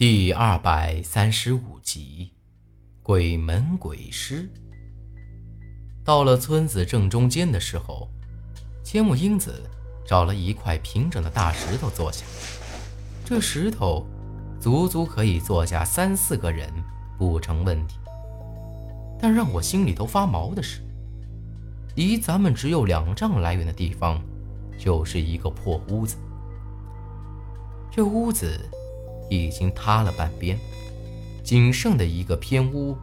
第二百三十五集，鬼门鬼尸。到了村子正中间的时候，千木英子找了一块平整的大石头坐下。这石头足足可以坐下三四个人，不成问题。但让我心里头发毛的是，离咱们只有两丈来远的地方，就是一个破屋子。这屋子。已经塌了半边，仅剩的一个偏屋，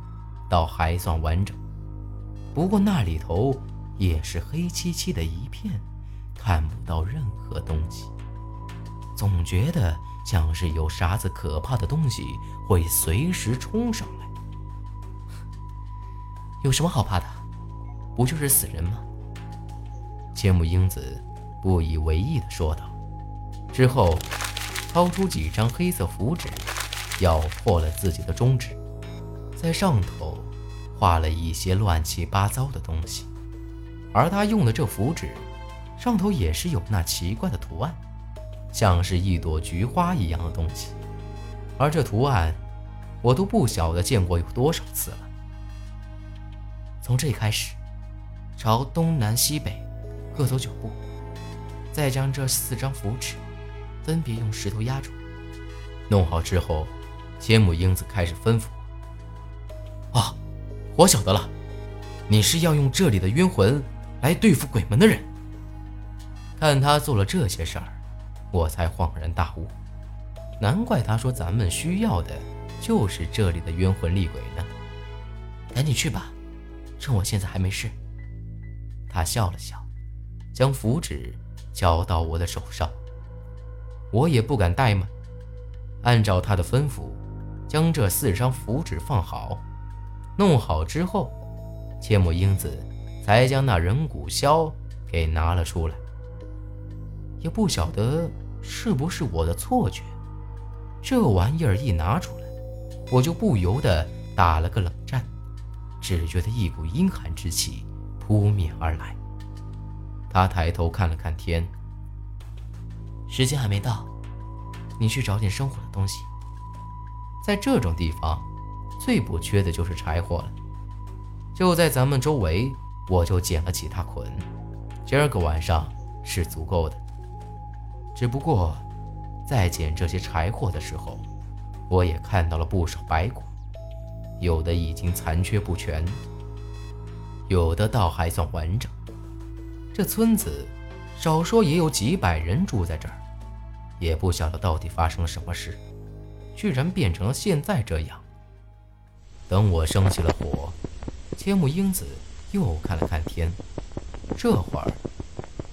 倒还算完整。不过那里头也是黑漆漆的一片，看不到任何东西，总觉得像是有啥子可怕的东西会随时冲上来。有什么好怕的？不就是死人吗？千木英子不以为意地说道。之后。掏出几张黑色符纸，咬破了自己的中指，在上头画了一些乱七八糟的东西。而他用的这符纸上头也是有那奇怪的图案，像是一朵菊花一样的东西。而这图案，我都不晓得见过有多少次了。从这开始，朝东南西北各走九步，再将这四张符纸。分别用石头压住，弄好之后，千木英子开始吩咐：“啊，我晓得了，你是要用这里的冤魂来对付鬼门的人。”看他做了这些事儿，我才恍然大悟，难怪他说咱们需要的就是这里的冤魂厉鬼呢。赶紧去吧，趁我现在还没事。他笑了笑，将符纸交到我的手上。我也不敢怠慢，按照他的吩咐，将这四张符纸放好。弄好之后，千木英子才将那人骨箫给拿了出来。也不晓得是不是我的错觉，这玩意儿一拿出来，我就不由得打了个冷战，只觉得一股阴寒之气扑面而来。他抬头看了看天。时间还没到，你去找点生火的东西。在这种地方，最不缺的就是柴火了。就在咱们周围，我就捡了几大捆，今儿个晚上是足够的。只不过，在捡这些柴火的时候，我也看到了不少白骨，有的已经残缺不全，有的倒还算完整。这村子。少说也有几百人住在这儿，也不晓得到底发生了什么事，居然变成了现在这样。等我生起了火，千木英子又看了看天，这会儿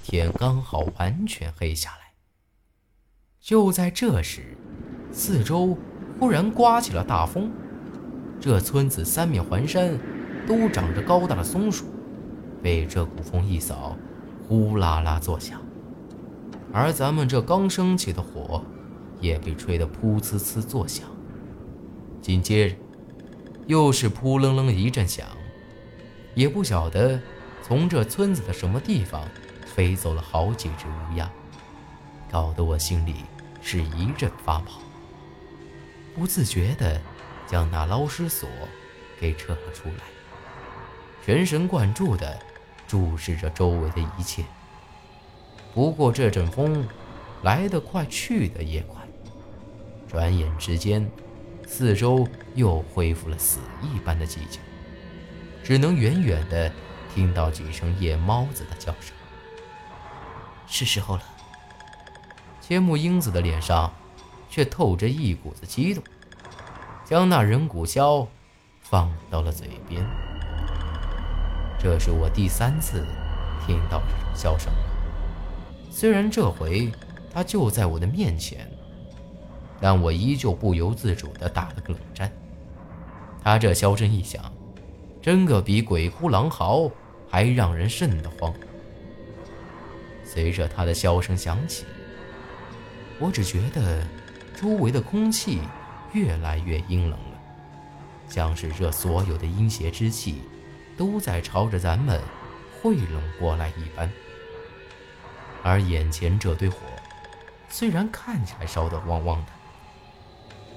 天刚好完全黑下来。就在这时，四周忽然刮起了大风，这村子三面环山，都长着高大的松树，被这股风一扫。呼啦啦作响，而咱们这刚升起的火，也被吹得噗呲呲作响。紧接着，又是扑棱棱一阵响，也不晓得从这村子的什么地方飞走了好几只乌鸦，搞得我心里是一阵发毛，不自觉地将那捞尸索给撤了出来，全神贯注地。注视着周围的一切。不过这阵风来得快，去得也快。转眼之间，四周又恢复了死一般的寂静，只能远远地听到几声夜猫子的叫声。是时候了。千木英子的脸上却透着一股子激动，将那人骨箫放到了嘴边。这是我第三次听到这种箫声，虽然这回他就在我的面前，但我依旧不由自主地打了个冷战。他这箫声一响，真个比鬼哭狼嚎还让人瘆得慌。随着他的箫声响起，我只觉得周围的空气越来越阴冷了，像是这所有的阴邪之气。都在朝着咱们汇拢过来一般，而眼前这堆火，虽然看起来烧得旺旺的，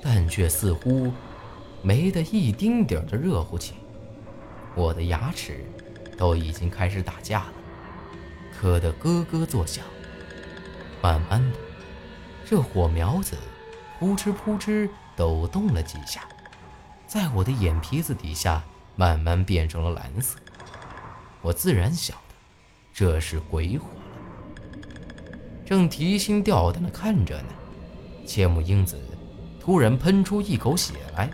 但却似乎没得一丁点的热乎气。我的牙齿都已经开始打架了，磕得咯咯作响。慢慢的，这火苗子扑哧扑哧抖动了几下，在我的眼皮子底下慢慢变成了蓝色。我自然晓得这是鬼火了。正提心吊胆的看着呢，切木英子突然喷出一口血来，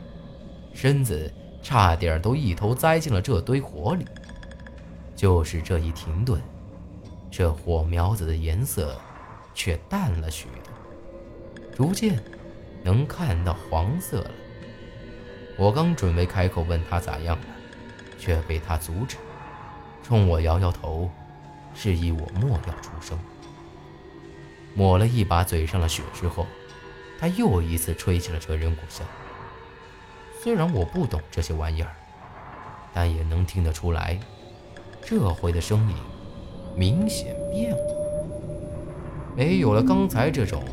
身子差点都一头栽进了这堆火里。就是这一停顿，这火苗子的颜色却淡了许多，逐渐能看到黄色了。我刚准备开口问他咋样，却被他阻止。冲我摇摇头，示意我莫要出声。抹了一把嘴上的血之后，他又一次吹起了这人骨箫。虽然我不懂这些玩意儿，但也能听得出来，这回的声音明显变了，没有了刚才这种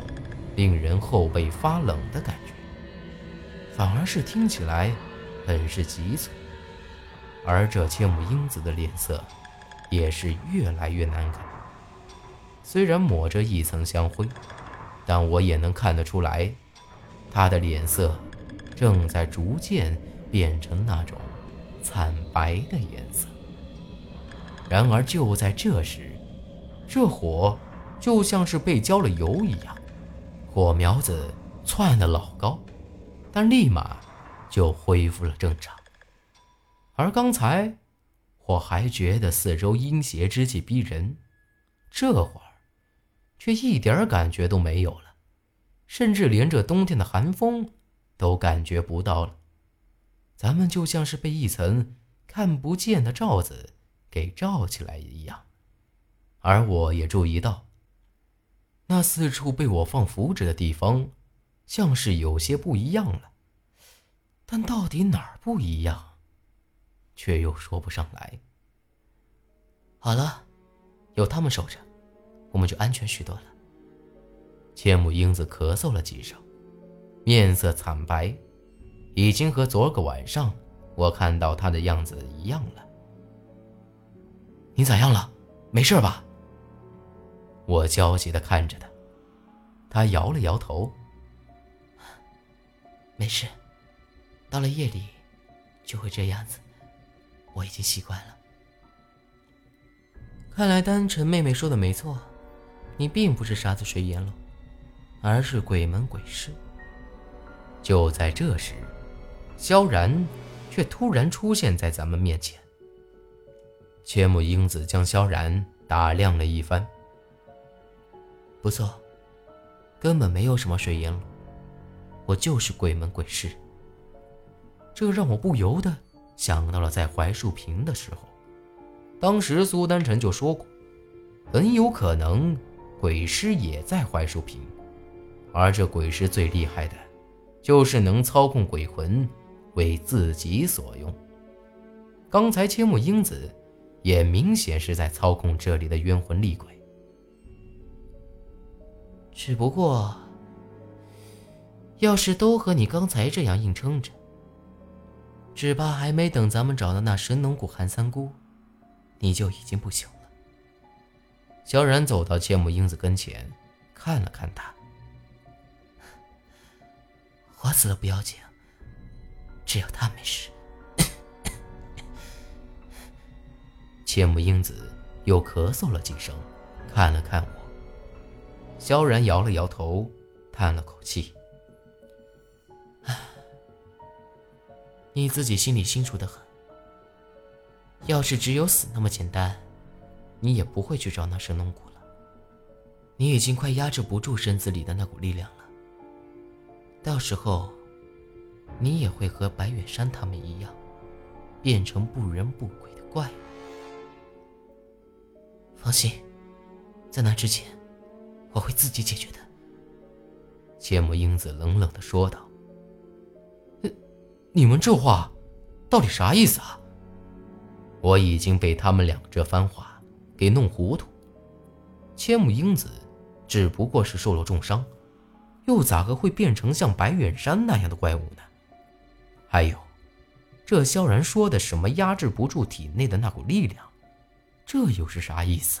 令人后背发冷的感觉，反而是听起来很是急促。而这千木英子的脸色，也是越来越难看。虽然抹着一层香灰，但我也能看得出来，她的脸色正在逐渐变成那种惨白的颜色。然而就在这时，这火就像是被浇了油一样，火苗子窜得老高，但立马就恢复了正常。而刚才，我还觉得四周阴邪之气逼人，这会儿，却一点感觉都没有了，甚至连这冬天的寒风都感觉不到了。咱们就像是被一层看不见的罩子给罩起来一样。而我也注意到，那四处被我放符纸的地方，像是有些不一样了，但到底哪儿不一样？却又说不上来。好了，有他们守着，我们就安全许多了。千木英子咳嗽了几声，面色惨白，已经和昨个晚上我看到她的样子一样了。你咋样了？没事吧？我焦急地看着她，她摇了摇头，没事。到了夜里，就会这样子。我已经习惯了。看来丹晨妹妹说的没错，你并不是杀子水阎罗，而是鬼门鬼市。就在这时，萧然却突然出现在咱们面前。千木英子将萧然打量了一番，不错，根本没有什么水阎罗，我就是鬼门鬼市。这让我不由得。想到了在槐树坪的时候，当时苏丹臣就说过，很有可能鬼师也在槐树坪，而这鬼师最厉害的，就是能操控鬼魂为自己所用。刚才千木英子也明显是在操控这里的冤魂厉鬼，只不过，要是都和你刚才这样硬撑着。只怕还没等咱们找到那神农谷韩三姑，你就已经不行了。萧然走到千木英子跟前，看了看她。我死了不要紧，只要他没事。千木英子又咳嗽了几声，看了看我。萧然摇了摇头，叹了口气。你自己心里清楚的很。要是只有死那么简单，你也不会去找那神农谷了。你已经快压制不住身子里的那股力量了。到时候，你也会和白远山他们一样，变成不人不鬼的怪物。放心，在那之前，我会自己解决的。千木英子冷冷的说道。你们这话，到底啥意思啊？我已经被他们俩这番话给弄糊涂。千木英子只不过是受了重伤，又咋个会变成像白远山那样的怪物呢？还有，这萧然说的什么压制不住体内的那股力量，这又是啥意思？